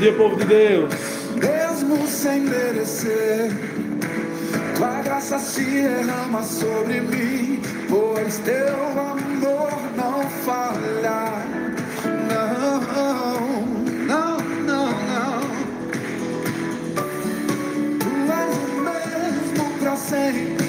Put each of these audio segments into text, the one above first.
dia, povo de Deus. Mesmo sem merecer, tua graça se derrama sobre mim, pois teu amor não falha. Não, não, não, não. Tu és o mesmo pra sempre.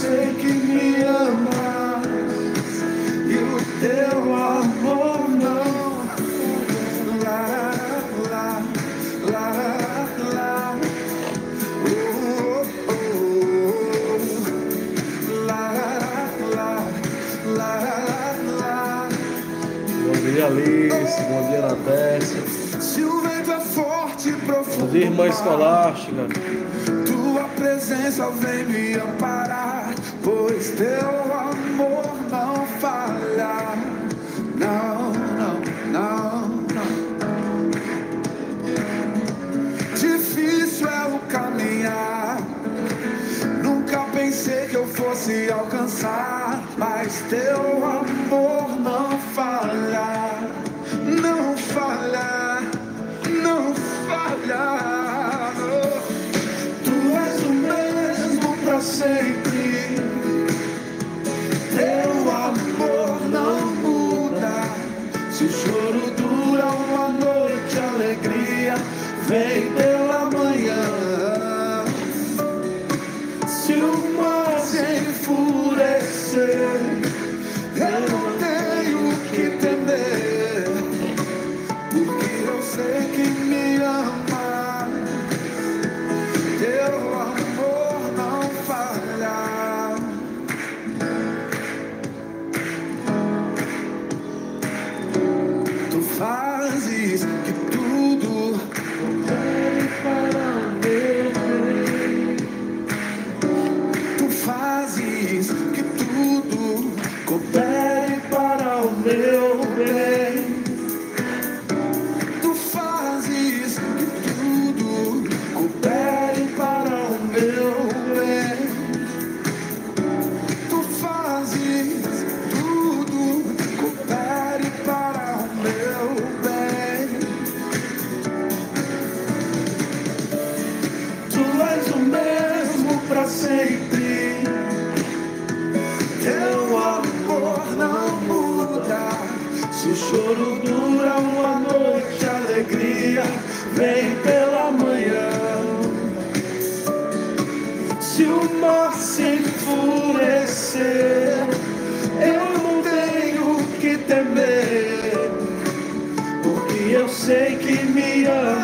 Que me amas e o teu amor não. Lá, lá, lá, lá. Oh, oh, oh. Lá, lá, lá, lá. Bom dia, Alice. Bom dia, Natécia. Se o vento é forte e profundo, Bom dia, irmã escolástica. tua presença vem me amparar, pois teu amor não falha. Não, não, não, não. Difícil é o caminhar. Nunca pensei que eu fosse alcançar, mas teu Se o choro dura uma noite, alegria vem vem pela manhã. Se o mar se enfurecer, eu não tenho que temer, porque eu sei que me amas.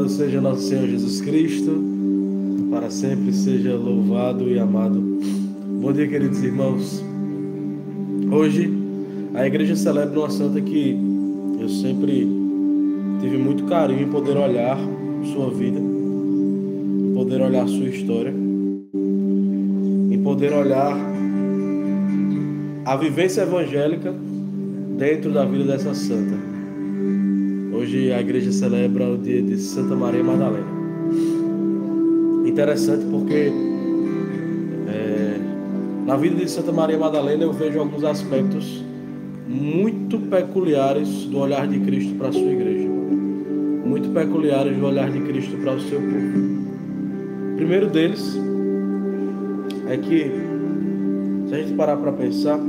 Louvado seja nosso Senhor Jesus Cristo. Para sempre seja louvado e amado. Bom dia, queridos irmãos. Hoje a igreja celebra uma santa que eu sempre tive muito carinho em poder olhar sua vida, em poder olhar sua história, em poder olhar a vivência evangélica dentro da vida dessa santa. Hoje a igreja celebra o dia de Santa Maria Madalena. Interessante porque é, na vida de Santa Maria Madalena eu vejo alguns aspectos muito peculiares do olhar de Cristo para a sua igreja, muito peculiares do olhar de Cristo para o seu povo. O primeiro deles é que, se a gente parar para pensar,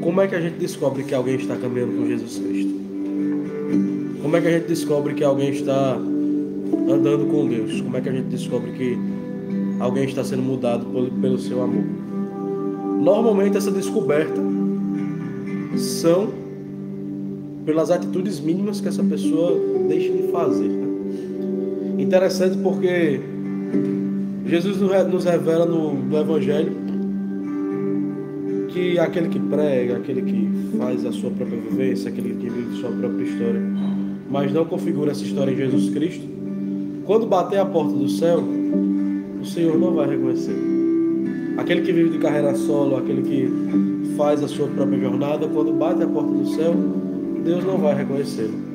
como é que a gente descobre que alguém está caminhando com Jesus Cristo? Como é que a gente descobre que alguém está andando com Deus? Como é que a gente descobre que alguém está sendo mudado pelo, seu amor? Normalmente essa descoberta são pelas atitudes mínimas que essa pessoa deixa de fazer. Né? Interessante porque Jesus nos revela no, no Evangelho que aquele que prega, aquele que faz a sua própria vivência, aquele que vive sua própria história, mas não configura essa história em Jesus Cristo, quando bater a porta do céu, o Senhor não vai reconhecer. Aquele que vive de carreira solo, aquele que faz a sua própria jornada, quando bate a porta do céu, Deus não vai reconhecê-lo.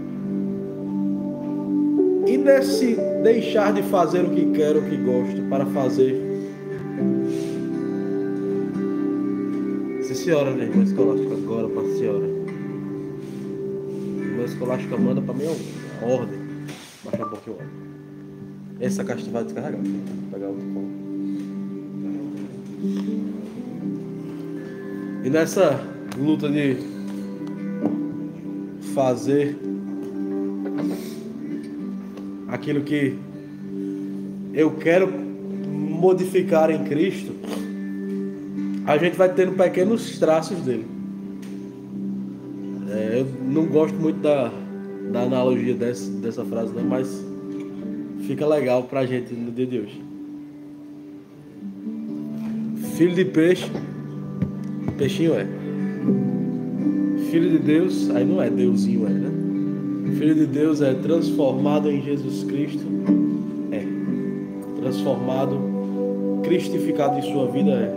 E nesse deixar de fazer o que quero, o que gosto, para fazer. Se senhora, né? Escolástica agora para a senhora. Escolástica manda para mim a ordem. Baixa um pouquinho. Essa caixa vai descarregar. Vou pegar outro ponto. E nessa luta de fazer aquilo que eu quero modificar em Cristo, a gente vai tendo pequenos traços dele. Gosto muito da, da analogia dessa, dessa frase, não, mas fica legal pra gente no dia de hoje. Filho de peixe, peixinho é. Filho de Deus, aí não é Deusinho, é, né? Filho de Deus é transformado em Jesus Cristo, é. Transformado, cristificado em sua vida, é.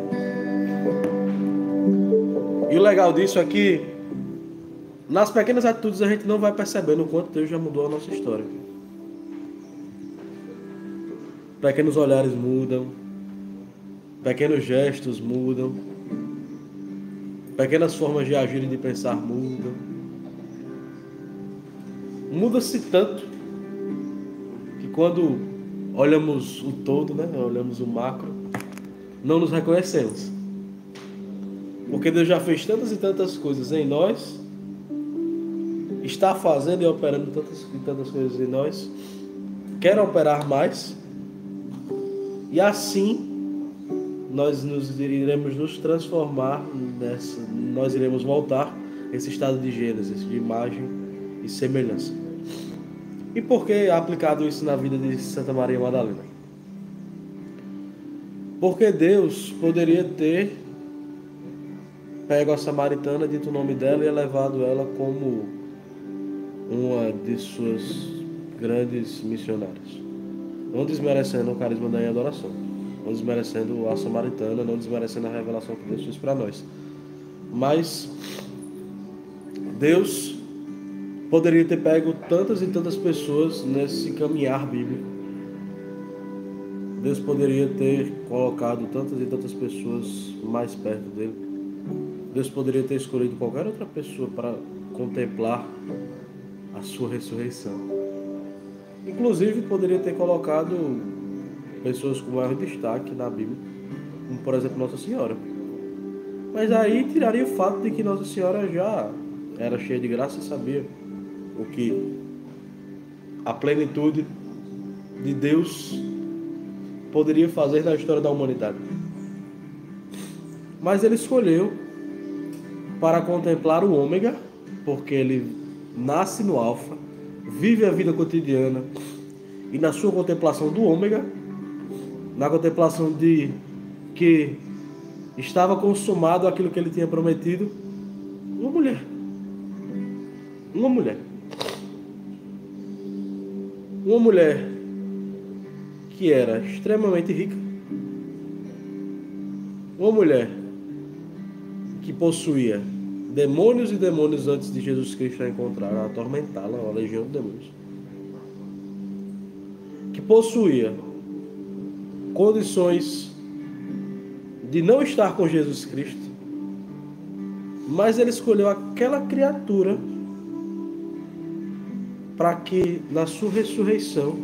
E o legal disso é nas pequenas atitudes a gente não vai percebendo o quanto Deus já mudou a nossa história. Pequenos olhares mudam, pequenos gestos mudam Pequenas formas de agir e de pensar mudam. Muda-se tanto que quando olhamos o todo, né, olhamos o macro, não nos reconhecemos. Porque Deus já fez tantas e tantas coisas em nós, está fazendo e operando tantas tantas coisas em nós, quer operar mais, e assim nós nos iremos nos transformar nessa, nós iremos voltar esse estado de Gênesis, de imagem e semelhança. E por que aplicado isso na vida de Santa Maria Madalena? Porque Deus poderia ter pego a samaritana, dito o nome dela e elevado ela como uma de suas grandes missionárias. Não desmerecendo o carisma da adoração não desmerecendo a samaritana, não desmerecendo a revelação que Deus fez para nós. Mas Deus poderia ter pego tantas e tantas pessoas nesse caminhar bíblico. Deus poderia ter colocado tantas e tantas pessoas mais perto dele. Deus poderia ter escolhido qualquer outra pessoa para contemplar a sua ressurreição. Inclusive, poderia ter colocado pessoas com maior destaque na Bíblia, como por exemplo Nossa Senhora. Mas aí tiraria o fato de que Nossa Senhora já era cheia de graça e sabia o que a plenitude de Deus poderia fazer na história da humanidade. Mas ele escolheu para contemplar o ômega, porque ele nasce no alfa, vive a vida cotidiana e na sua contemplação do ômega na contemplação de que estava consumado aquilo que ele tinha prometido, uma mulher. Uma mulher. Uma mulher que era extremamente rica. Uma mulher que possuía demônios e demônios antes de Jesus Cristo a encontrar, a atormentá-la, uma legião de demônios. Que possuía condições de não estar com Jesus Cristo, mas ele escolheu aquela criatura para que na sua ressurreição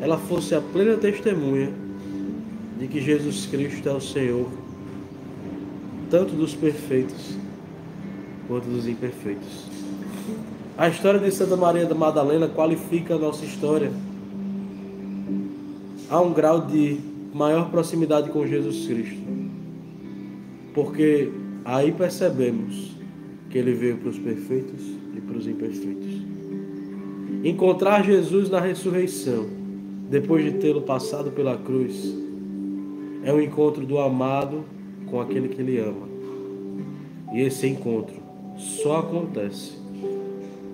ela fosse a plena testemunha de que Jesus Cristo é o Senhor, tanto dos perfeitos quanto dos imperfeitos. A história de Santa Maria da Madalena qualifica a nossa história a um grau de maior proximidade com Jesus Cristo. Porque aí percebemos que ele veio para os perfeitos e para os imperfeitos. Encontrar Jesus na ressurreição, depois de tê-lo passado pela cruz, é o encontro do amado com aquele que ele ama. E esse encontro só acontece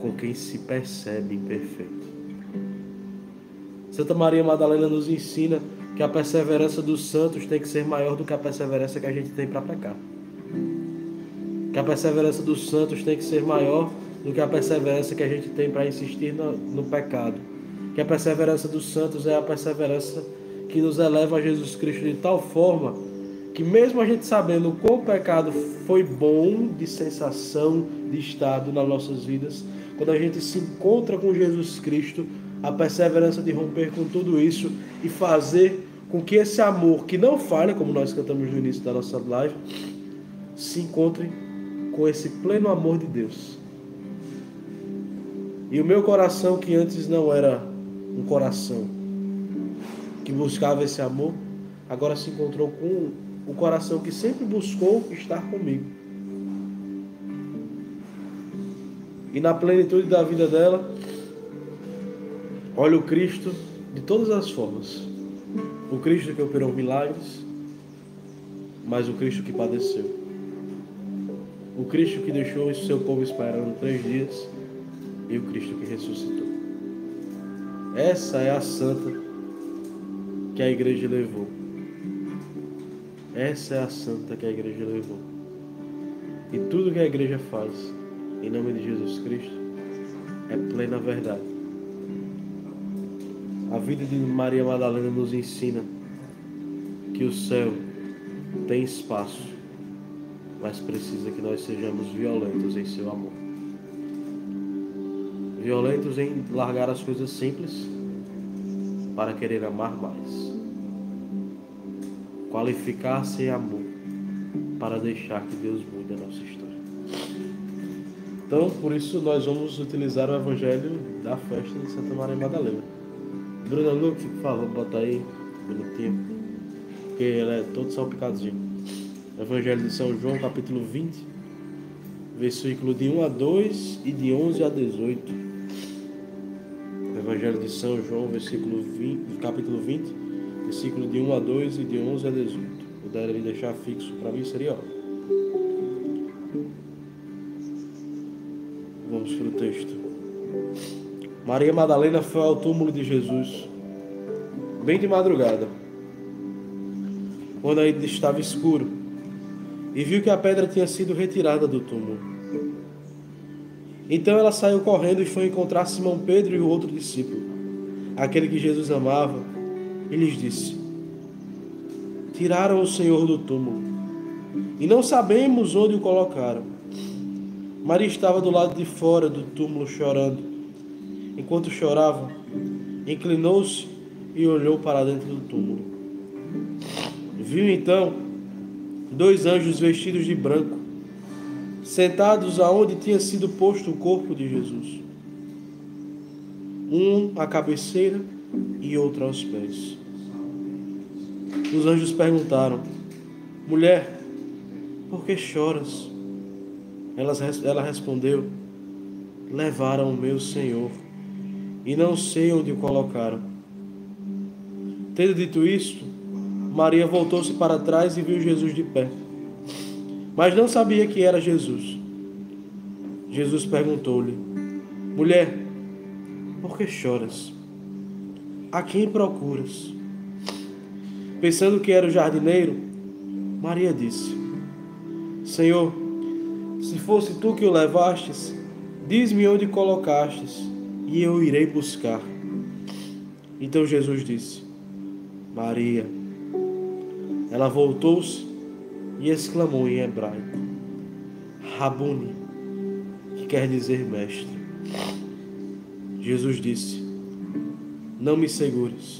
com quem se percebe imperfeito. Santa Maria Madalena nos ensina que a perseverança dos santos tem que ser maior do que a perseverança que a gente tem para pecar. Que a perseverança dos santos tem que ser maior do que a perseverança que a gente tem para insistir no, no pecado. Que a perseverança dos santos é a perseverança que nos eleva a Jesus Cristo de tal forma que, mesmo a gente sabendo qual o pecado foi bom de sensação, de estado nas nossas vidas, quando a gente se encontra com Jesus Cristo, a perseverança de romper com tudo isso e fazer com que esse amor que não falha, como nós cantamos no início da nossa live, se encontre com esse pleno amor de Deus. E o meu coração, que antes não era um coração que buscava esse amor, agora se encontrou com o coração que sempre buscou estar comigo. E na plenitude da vida dela, olha o Cristo de todas as formas. O Cristo que operou milagres, mas o Cristo que padeceu. O Cristo que deixou o seu povo esperando três dias e o Cristo que ressuscitou. Essa é a santa que a igreja levou. Essa é a santa que a igreja levou. E tudo que a igreja faz em nome de Jesus Cristo é plena verdade. A vida de Maria Madalena nos ensina que o céu tem espaço, mas precisa que nós sejamos violentos em seu amor. Violentos em largar as coisas simples para querer amar mais qualificar-se em amor para deixar que Deus mude a nossa história. Então, por isso, nós vamos utilizar o Evangelho da festa de Santa Maria Madalena. Bruna Luke, por favor, bota aí, bonitinho, porque ele é todo salpicadinho. Evangelho de São João, capítulo 20, versículo de 1 a 2 e de 11 a 18. Evangelho de São João, versículo 20, capítulo 20, versículo de 1 a 2 e de 11 a 18. Puderem deixar fixo para mim, seria ótimo. Vamos para o texto. Maria Madalena foi ao túmulo de Jesus, bem de madrugada, quando ainda estava escuro, e viu que a pedra tinha sido retirada do túmulo. Então ela saiu correndo e foi encontrar Simão Pedro e o outro discípulo, aquele que Jesus amava e lhes disse: Tiraram o Senhor do túmulo e não sabemos onde o colocaram. Maria estava do lado de fora do túmulo chorando. Enquanto chorava, inclinou-se e olhou para dentro do túmulo. Viu então dois anjos vestidos de branco, sentados aonde tinha sido posto o corpo de Jesus. Um à cabeceira e outro aos pés. Os anjos perguntaram: Mulher, por que choras? Ela, ela respondeu: Levaram o meu Senhor e não sei onde o colocaram. Tendo dito isto, Maria voltou-se para trás e viu Jesus de pé. Mas não sabia que era Jesus. Jesus perguntou-lhe: Mulher, por que choras? A quem procuras? Pensando que era o jardineiro, Maria disse: Senhor, se fosse tu que o levastes, diz-me onde colocastes, e eu irei buscar. Então Jesus disse: Maria. Ela voltou-se e exclamou em hebraico: Rabuni, que quer dizer mestre. Jesus disse: Não me segures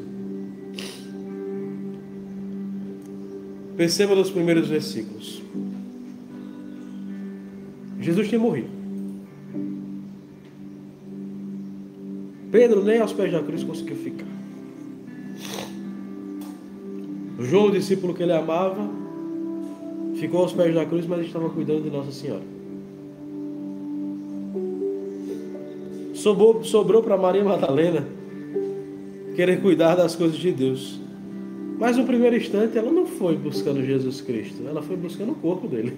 Perceba nos primeiros versículos. Jesus tinha morrido. Pedro nem aos pés da cruz conseguiu ficar. João, o discípulo que ele amava, ficou aos pés da cruz, mas estava cuidando de Nossa Senhora. Sobrou, sobrou para Maria Madalena querer cuidar das coisas de Deus. Mas no primeiro instante ela não foi buscando Jesus Cristo, ela foi buscando o corpo dele.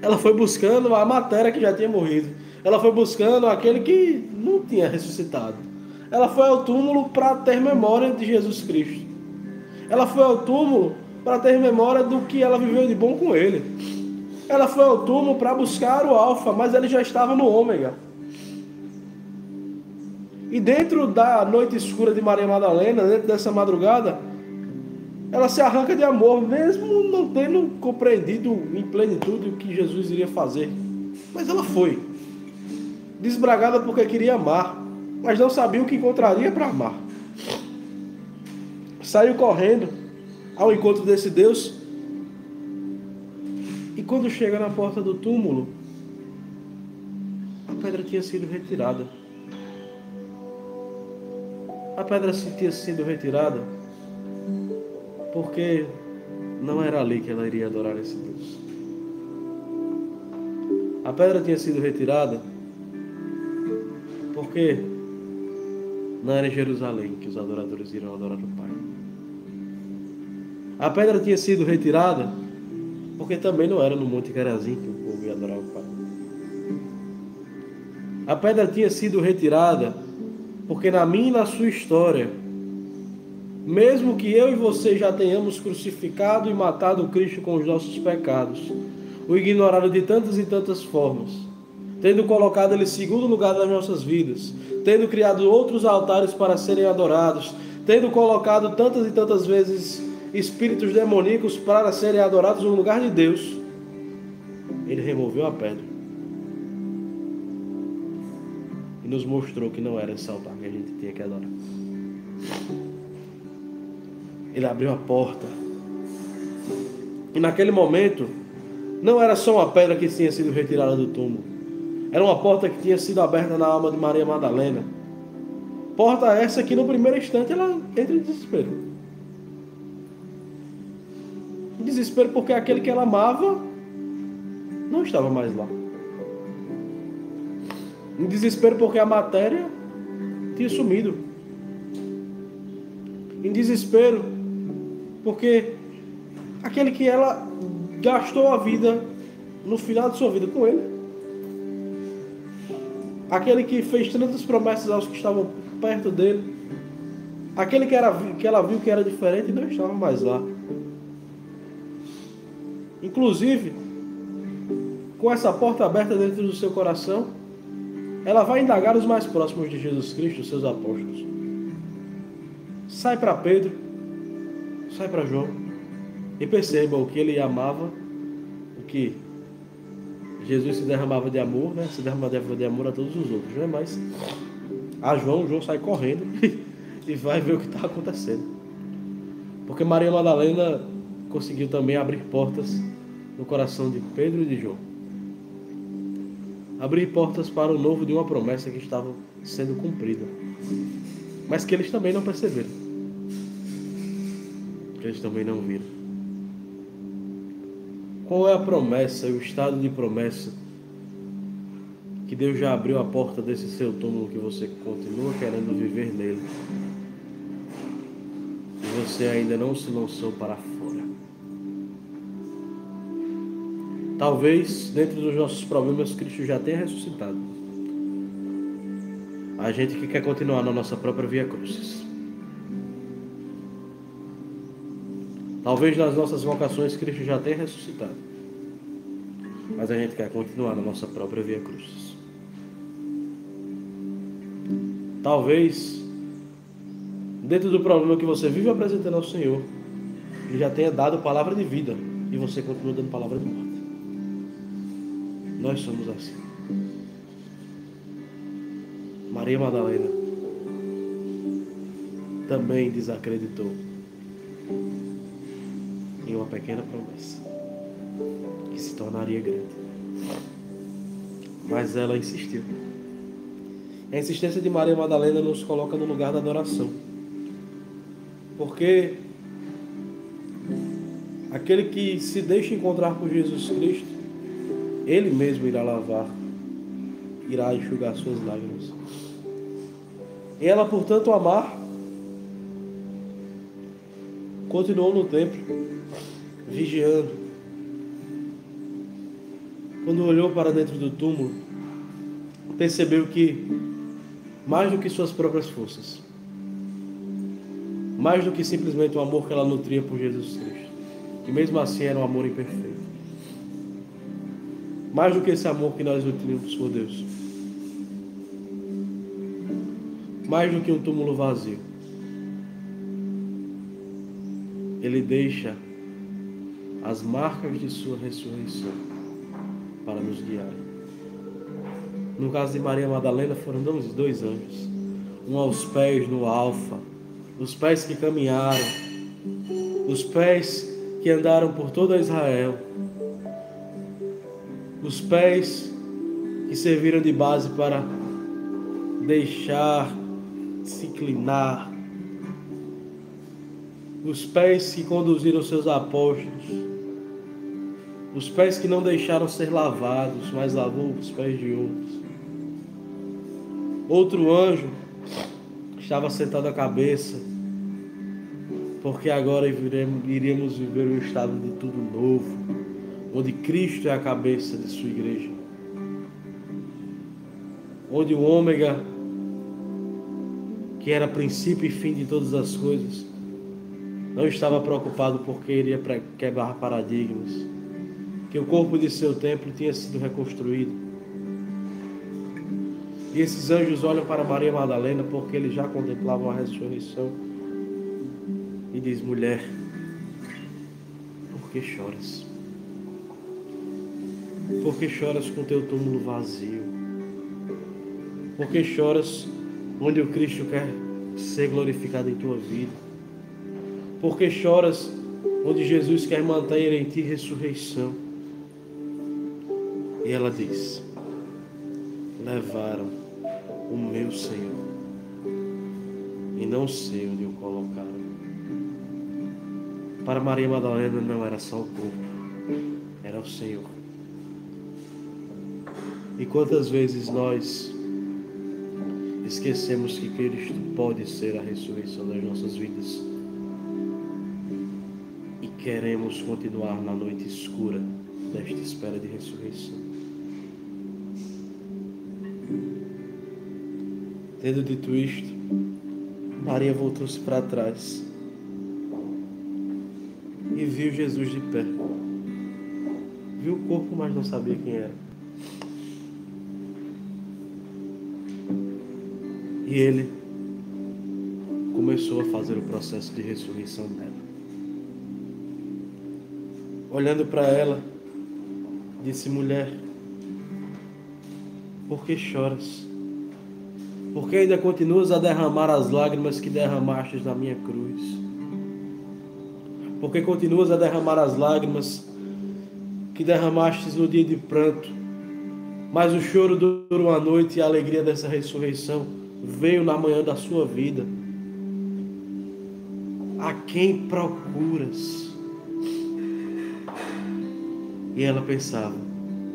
Ela foi buscando a matéria que já tinha morrido. Ela foi buscando aquele que não tinha ressuscitado. Ela foi ao túmulo para ter memória de Jesus Cristo. Ela foi ao túmulo para ter memória do que ela viveu de bom com ele. Ela foi ao túmulo para buscar o Alfa, mas ele já estava no Ômega. E dentro da noite escura de Maria Madalena, dentro dessa madrugada, ela se arranca de amor, mesmo não tendo compreendido em plenitude o que Jesus iria fazer. Mas ela foi. Desbragada porque queria amar, mas não sabia o que encontraria para amar. Saiu correndo ao encontro desse Deus. E quando chega na porta do túmulo, a pedra tinha sido retirada. A pedra tinha sido retirada porque não era ali que ela iria adorar esse Deus. A pedra tinha sido retirada porque não era em Jerusalém que os adoradores iriam adorar o Pai. A pedra tinha sido retirada porque também não era no Monte Gerazim que o povo ia adorar o Pai. A pedra tinha sido retirada porque na minha e na sua história mesmo que eu e você já tenhamos crucificado e matado Cristo com os nossos pecados, o ignorado de tantas e tantas formas, tendo colocado Ele segundo lugar das nossas vidas, tendo criado outros altares para serem adorados, tendo colocado tantas e tantas vezes espíritos demoníacos para serem adorados no lugar de Deus, Ele removeu a pedra e nos mostrou que não era esse altar que a gente tinha que adorar. Ele abriu a porta. E naquele momento, não era só uma pedra que tinha sido retirada do túmulo. Era uma porta que tinha sido aberta na alma de Maria Madalena. Porta essa que no primeiro instante ela entra em desespero. Desespero porque aquele que ela amava não estava mais lá. Em desespero porque a matéria tinha sumido. Em desespero porque aquele que ela gastou a vida no final de sua vida com ele, aquele que fez tantas promessas aos que estavam perto dele, aquele que, era, que ela viu que era diferente não estava mais lá. Inclusive, com essa porta aberta dentro do seu coração, ela vai indagar os mais próximos de Jesus Cristo, seus apóstolos. Sai para Pedro, sai para João e perceba o que ele amava, o que Jesus se derramava de amor, né? Se derramava de amor a todos os outros, né? Mas a João, João sai correndo e vai ver o que está acontecendo. Porque Maria Madalena conseguiu também abrir portas no coração de Pedro e de João. Abrir portas para o novo de uma promessa que estava sendo cumprida. Mas que eles também não perceberam eles também não viram. Qual é a promessa o estado de promessa que Deus já abriu a porta desse seu túmulo que você continua querendo viver nele e você ainda não se lançou para fora? Talvez dentro dos nossos problemas Cristo já tenha ressuscitado. A gente que quer continuar na nossa própria via cruzes. Talvez nas nossas vocações Cristo já tenha ressuscitado. Mas a gente quer continuar na nossa própria via cruz. dentro do problema que você vive apresentando ao Senhor, Ele já tenha dado palavra de vida e você continua dando palavra de morte. Nós somos assim. Maria Madalena também desacreditou uma pequena promessa que se tornaria grande. Mas ela insistiu. A insistência de Maria Madalena nos coloca no lugar da adoração. Porque aquele que se deixa encontrar por Jesus Cristo, ele mesmo irá lavar, irá enxugar suas lágrimas. Ela, portanto, amar, continuou no templo, vigiando. Quando olhou para dentro do túmulo, percebeu que, mais do que suas próprias forças, mais do que simplesmente o amor que ela nutria por Jesus Cristo, que mesmo assim era um amor imperfeito, mais do que esse amor que nós nutrimos por Deus, mais do que um túmulo vazio. Ele deixa as marcas de sua ressurreição para nos guiar. No caso de Maria Madalena foram dois anjos, um aos pés no alfa, os pés que caminharam, os pés que andaram por toda Israel, os pés que serviram de base para deixar se inclinar, os pés que conduziram seus apóstolos, os pés que não deixaram ser lavados, mas lavou os pés de outros. Outro anjo estava sentado à cabeça, porque agora iríamos viver um estado de tudo novo, onde Cristo é a cabeça de sua igreja, onde o ômega que era princípio e fim de todas as coisas, não estava preocupado porque iria quebrar paradigmas, que o corpo de seu templo tinha sido reconstruído. E esses anjos olham para Maria Madalena porque eles já contemplavam a ressurreição e diz: Mulher, por que choras? Por que choras com teu túmulo vazio? Por que choras onde o Cristo quer ser glorificado em tua vida. Porque choras onde Jesus quer manter em ti ressurreição. E ela diz: Levaram o meu Senhor e não sei onde o colocaram. Para Maria Madalena não era só o corpo, era o Senhor. E quantas vezes nós esquecemos que Cristo pode ser a ressurreição das nossas vidas. E queremos continuar na noite escura desta espera de ressurreição. Tendo dito isto, Maria voltou-se para trás e viu Jesus de pé. Viu o corpo, mas não sabia quem era. E ele começou a fazer o processo de ressurreição dela. Olhando para ela, disse: Mulher, por que choras? Por que ainda continuas a derramar as lágrimas que derramaste na minha cruz? Por que continuas a derramar as lágrimas que derramaste no dia de pranto? Mas o choro durou a noite e a alegria dessa ressurreição veio na manhã da sua vida. A quem procuras? E ela pensava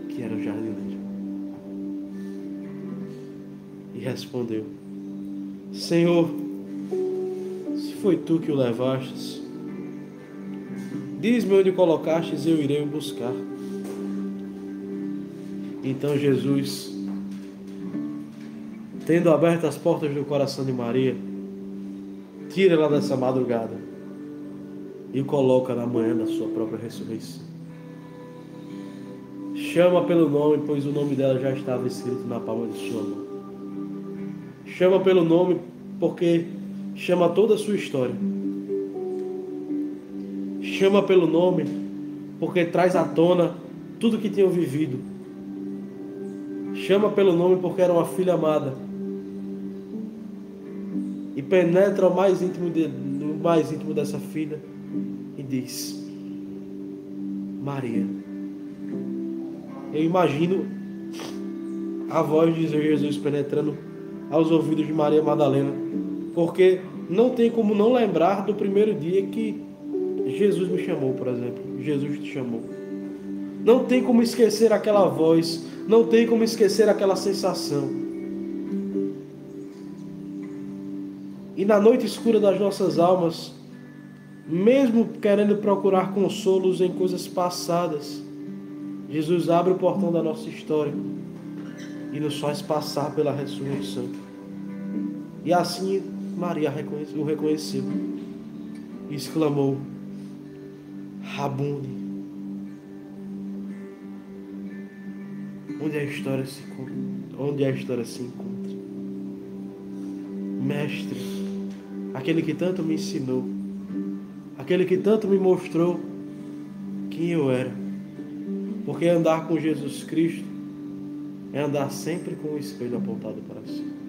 que era o jardineiro. Respondeu: Senhor, se foi tu que o levastes, diz-me onde colocastes e eu irei o buscar. Então Jesus tendo aberto as portas do coração de Maria, tira ela dessa madrugada e coloca na manhã da sua própria ressurreição. Chama pelo nome, pois o nome dela já estava escrito na palma de sua mão. Chama pelo nome, porque chama toda a sua história. Chama pelo nome, porque traz à tona tudo que tinham vivido. Chama pelo nome porque era uma filha amada. E penetra o mais íntimo de, no mais íntimo dessa filha e diz: Maria. Eu imagino a voz de Jesus penetrando aos ouvidos de Maria Madalena, porque não tem como não lembrar do primeiro dia que Jesus me chamou, por exemplo. Jesus te chamou. Não tem como esquecer aquela voz, não tem como esquecer aquela sensação. E na noite escura das nossas almas, mesmo querendo procurar consolos em coisas passadas, Jesus abre o portão da nossa história e nos faz passar pela ressurreição. E assim Maria o reconheceu e exclamou: Rabuni. Onde a história se onde a história se encontra. Mestre, aquele que tanto me ensinou, aquele que tanto me mostrou quem eu era. Porque andar com Jesus Cristo é andar sempre com o espelho apontado para si.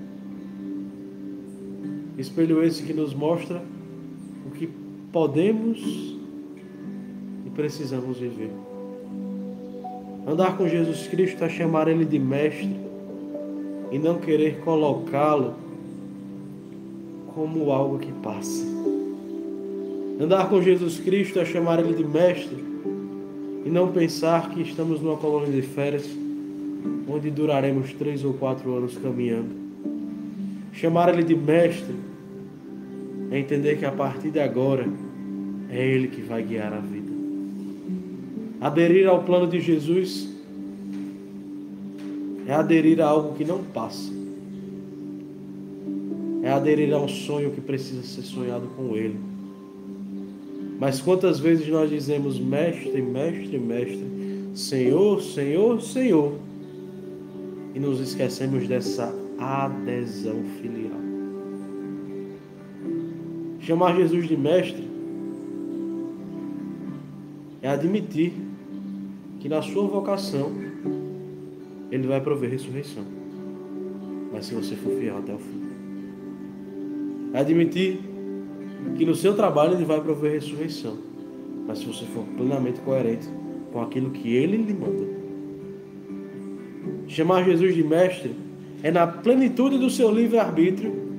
Espelho esse que nos mostra o que podemos e precisamos viver. Andar com Jesus Cristo é chamar Ele de mestre e não querer colocá-lo como algo que passa. Andar com Jesus Cristo é chamar Ele de mestre e não pensar que estamos numa colônia de férias onde duraremos três ou quatro anos caminhando. Chamar Ele de mestre é entender que a partir de agora é Ele que vai guiar a vida. Aderir ao plano de Jesus é aderir a algo que não passa. É aderir a um sonho que precisa ser sonhado com Ele. Mas quantas vezes nós dizemos, Mestre, Mestre, Mestre, Senhor, Senhor, Senhor, e nos esquecemos dessa adesão filial. Chamar Jesus de Mestre é admitir que na sua vocação Ele vai prover ressurreição. Mas se você for fiel até o fim. É admitir que no seu trabalho ele vai prover ressurreição. Mas se você for plenamente coerente com aquilo que ele lhe manda. Chamar Jesus de mestre é na plenitude do seu livre-arbítrio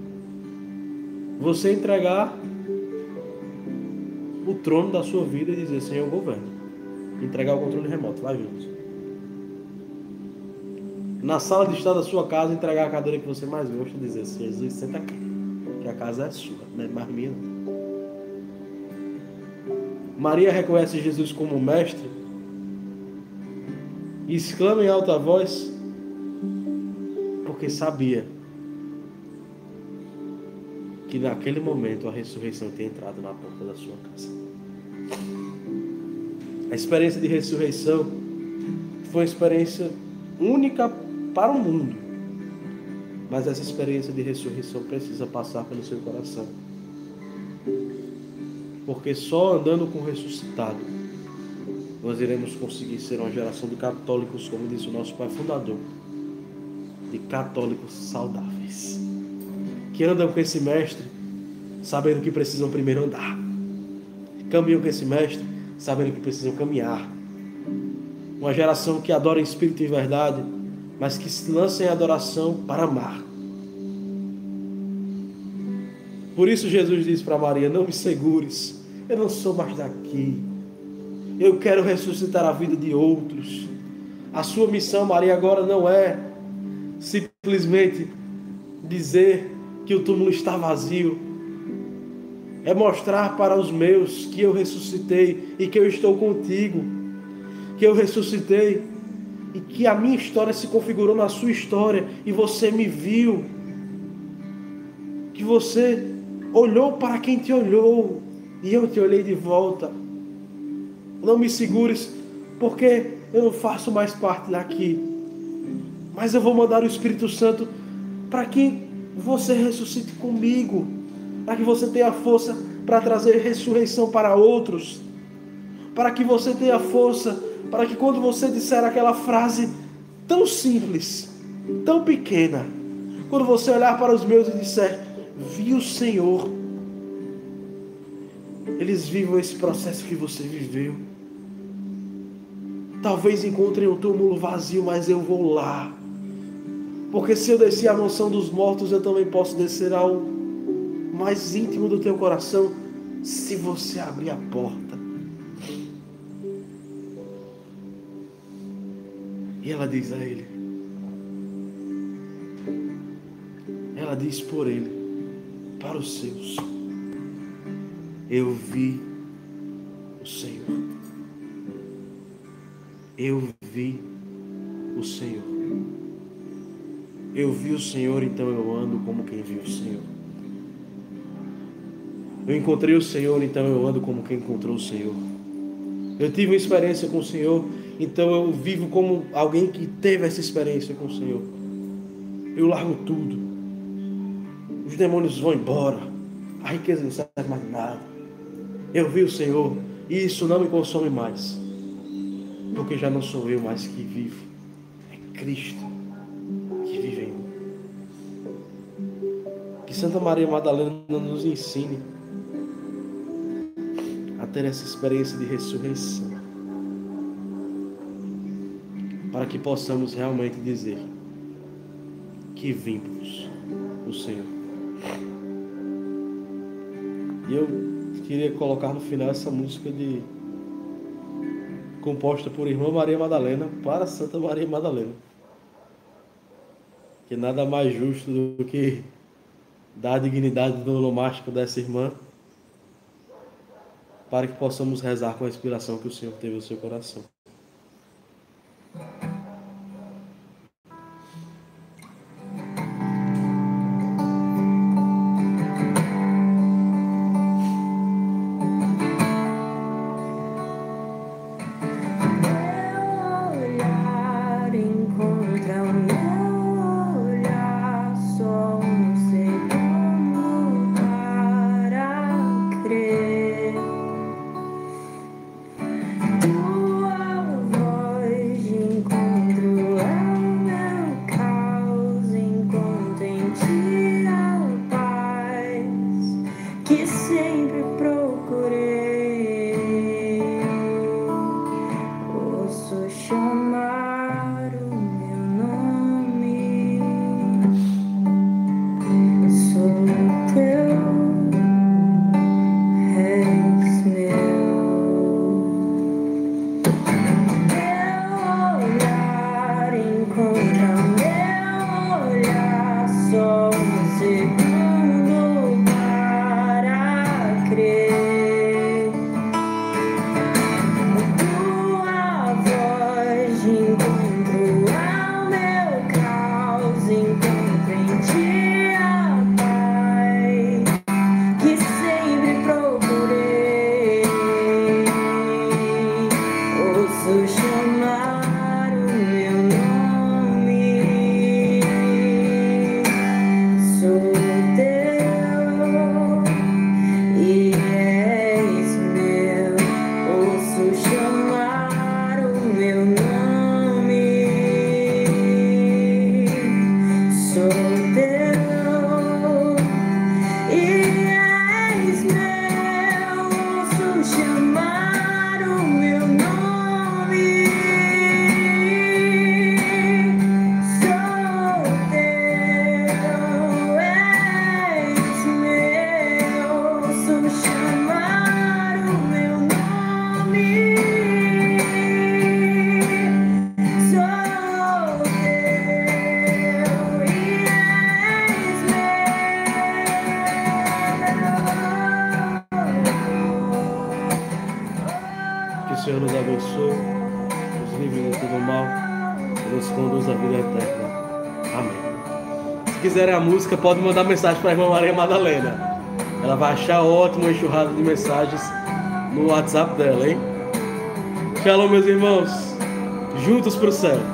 você entregar o trono da sua vida e dizer, Senhor, governo. Entregar o controle remoto, vai juntos. Na sala de estar da sua casa, entregar a cadeira que você mais gosta e dizer, Jesus, senta aqui, que a casa é sua, não é mais minha. Maria reconhece Jesus como mestre e exclama em alta voz, porque sabia que naquele momento a ressurreição tinha entrado na porta da sua casa. A experiência de ressurreição foi uma experiência única para o mundo. Mas essa experiência de ressurreição precisa passar pelo seu coração. Porque só andando com o ressuscitado nós iremos conseguir ser uma geração de católicos, como disse o nosso pai fundador, de católicos saudáveis, que andam com esse mestre, sabendo que precisam primeiro andar, caminham com esse mestre, sabendo que precisam caminhar. Uma geração que adora em espírito e verdade, mas que se lança em adoração para amar. Por isso Jesus disse para Maria: Não me segures, eu não sou mais daqui. Eu quero ressuscitar a vida de outros. A sua missão, Maria, agora não é simplesmente dizer que o túmulo está vazio. É mostrar para os meus que eu ressuscitei e que eu estou contigo. Que eu ressuscitei e que a minha história se configurou na sua história e você me viu. Que você olhou para quem te olhou e eu te olhei de volta. Não me segures, porque eu não faço mais parte daqui. Mas eu vou mandar o Espírito Santo para que você ressuscite comigo, para que você tenha força para trazer ressurreição para outros, para que você tenha força para que quando você disser aquela frase tão simples, tão pequena, quando você olhar para os meus e disser, vi o Senhor, eles vivam esse processo que você viveu. Talvez encontrem um túmulo vazio, mas eu vou lá. Porque se eu descer a mansão dos mortos, eu também posso descer ao mais íntimo do teu coração, se você abrir a porta. E ela diz a ele: Ela diz por ele, para os seus: Eu vi o Senhor. Eu vi o Senhor. Eu vi o Senhor, então eu ando como quem viu o Senhor. Eu encontrei o Senhor, então eu ando como quem encontrou o Senhor. Eu tive uma experiência com o Senhor, então eu vivo como alguém que teve essa experiência com o Senhor. Eu largo tudo. Os demônios vão embora. A riqueza não serve mais nada. Eu vi o Senhor e isso não me consome mais. Porque já não sou eu mais que vivo. É Cristo Que Santa Maria Madalena nos ensine a ter essa experiência de ressurreição para que possamos realmente dizer que vimos o Senhor. E eu queria colocar no final essa música de composta por Irmã Maria Madalena para Santa Maria Madalena. Que nada mais justo do que dar a dignidade do dessa irmã para que possamos rezar com a inspiração que o Senhor teve no seu coração. sing música, pode mandar mensagem para a irmã Maria Madalena. Ela vai achar ótimo enxurrada de mensagens no WhatsApp dela, hein? Shalom, meus irmãos. Juntos para o céu.